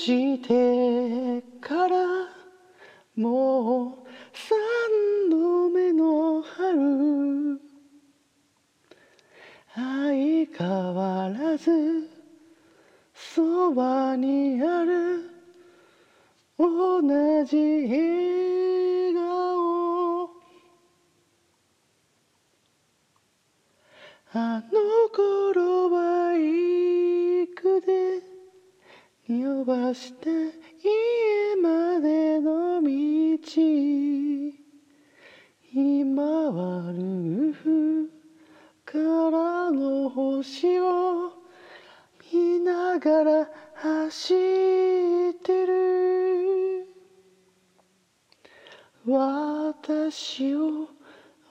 してからもう三度目の春。相変わらずそばにある。同じ笑顔。あの匂わして家までの道。今はルーフからの星を見ながら走ってる。私を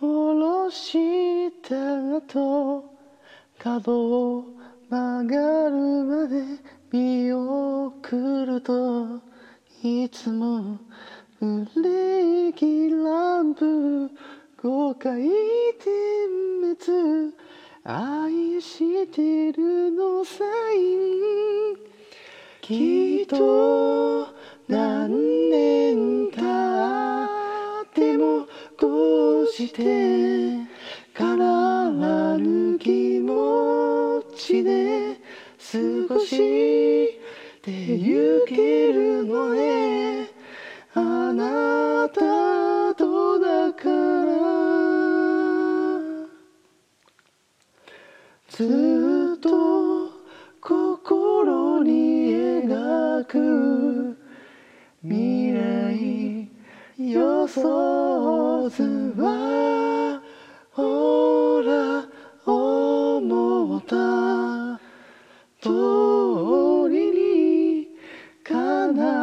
降ろした後角を曲がるまで見送るといつもブレーキランプ5回点滅愛してるのサインきっと何年経ってもこうして変わら少しで行けるのね。あなたとだからずっと心に描く未来予想図は通りに奏